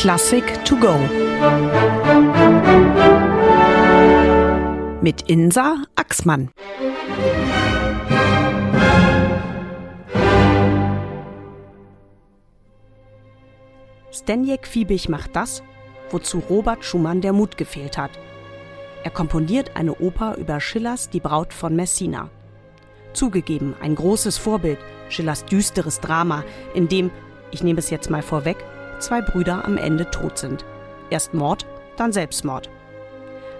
Klassik to go. Mit Insa Axmann. Stenjek Fiebig macht das, wozu Robert Schumann der Mut gefehlt hat. Er komponiert eine Oper über Schillers Die Braut von Messina. Zugegeben, ein großes Vorbild, Schillers düsteres Drama, in dem, ich nehme es jetzt mal vorweg, zwei Brüder am Ende tot sind. Erst Mord, dann Selbstmord.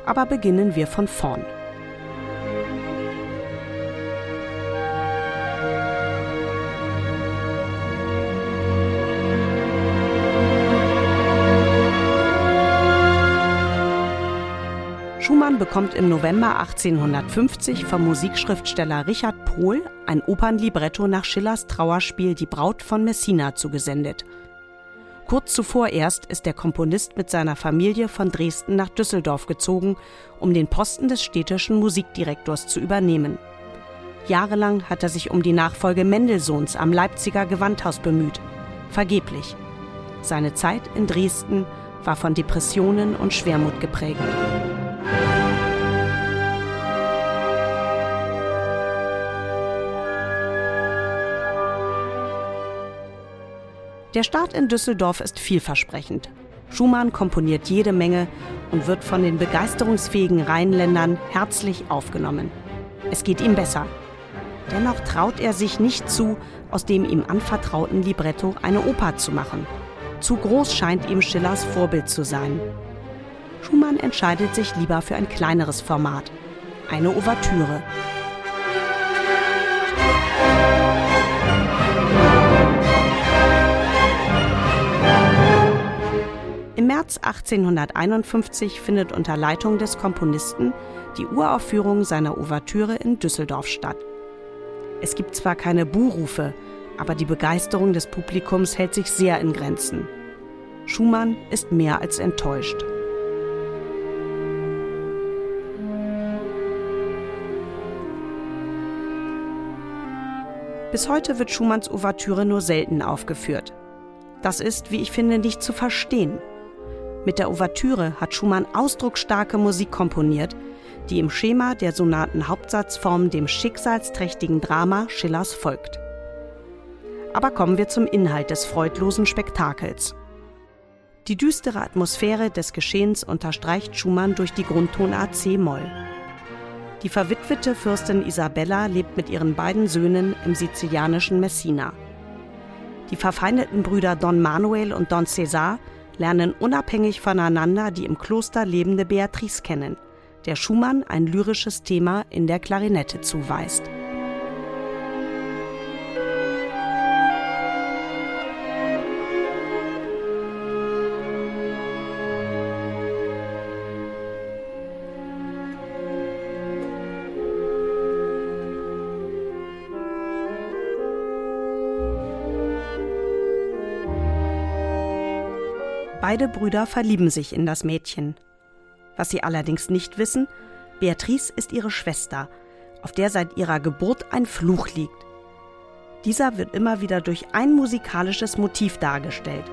Aber beginnen wir von vorn. Schumann bekommt im November 1850 vom Musikschriftsteller Richard Pohl ein Opernlibretto nach Schillers Trauerspiel Die Braut von Messina zugesendet. Kurz zuvor erst ist der Komponist mit seiner Familie von Dresden nach Düsseldorf gezogen, um den Posten des städtischen Musikdirektors zu übernehmen. Jahrelang hat er sich um die Nachfolge Mendelssohns am Leipziger Gewandhaus bemüht. Vergeblich. Seine Zeit in Dresden war von Depressionen und Schwermut geprägt. Der Start in Düsseldorf ist vielversprechend. Schumann komponiert jede Menge und wird von den begeisterungsfähigen Rheinländern herzlich aufgenommen. Es geht ihm besser. Dennoch traut er sich nicht zu, aus dem ihm anvertrauten Libretto eine Oper zu machen. Zu groß scheint ihm Schillers Vorbild zu sein. Schumann entscheidet sich lieber für ein kleineres Format, eine Ouvertüre. März 1851 findet unter Leitung des Komponisten die Uraufführung seiner Ouvertüre in Düsseldorf statt. Es gibt zwar keine Buhrufe, aber die Begeisterung des Publikums hält sich sehr in Grenzen. Schumann ist mehr als enttäuscht. Bis heute wird Schumanns Ouvertüre nur selten aufgeführt. Das ist, wie ich finde, nicht zu verstehen. Mit der Ouvertüre hat Schumann ausdrucksstarke Musik komponiert, die im Schema der Sonaten-Hauptsatzform dem schicksalsträchtigen Drama Schillers folgt. Aber kommen wir zum Inhalt des freudlosen Spektakels. Die düstere Atmosphäre des Geschehens unterstreicht Schumann durch die Grundtonart C-Moll. Die verwitwete Fürstin Isabella lebt mit ihren beiden Söhnen im sizilianischen Messina. Die verfeindeten Brüder Don Manuel und Don Cesar lernen unabhängig voneinander die im Kloster lebende Beatrice kennen, der Schumann ein lyrisches Thema in der Klarinette zuweist. Beide Brüder verlieben sich in das Mädchen. Was sie allerdings nicht wissen, Beatrice ist ihre Schwester, auf der seit ihrer Geburt ein Fluch liegt. Dieser wird immer wieder durch ein musikalisches Motiv dargestellt.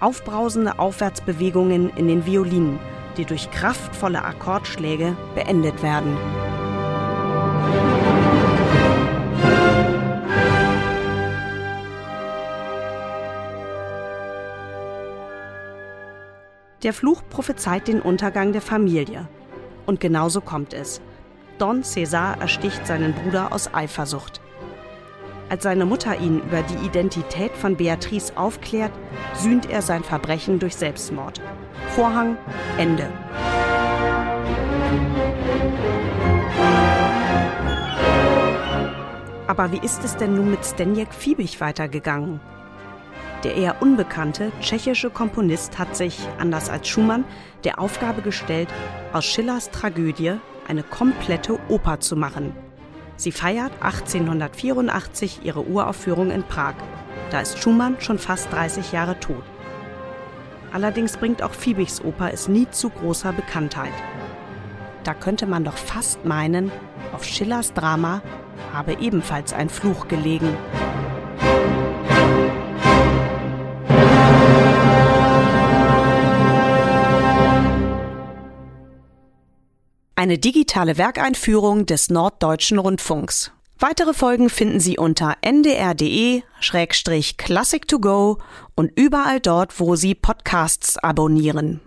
Aufbrausende Aufwärtsbewegungen in den Violinen, die durch kraftvolle Akkordschläge beendet werden. Der Fluch prophezeit den Untergang der Familie. Und genauso kommt es. Don César ersticht seinen Bruder aus Eifersucht. Als seine Mutter ihn über die Identität von Beatrice aufklärt, sühnt er sein Verbrechen durch Selbstmord. Vorhang, Ende. Aber wie ist es denn nun mit Stenjek Fiebig weitergegangen? Der eher unbekannte tschechische Komponist hat sich, anders als Schumann, der Aufgabe gestellt, aus Schillers Tragödie eine komplette Oper zu machen. Sie feiert 1884 ihre Uraufführung in Prag. Da ist Schumann schon fast 30 Jahre tot. Allerdings bringt auch Fiebigs Oper es nie zu großer Bekanntheit. Da könnte man doch fast meinen, auf Schillers Drama habe ebenfalls ein Fluch gelegen. Eine digitale Werkeinführung des Norddeutschen Rundfunks. Weitere Folgen finden Sie unter ndr.de-classic to go und überall dort, wo Sie Podcasts abonnieren.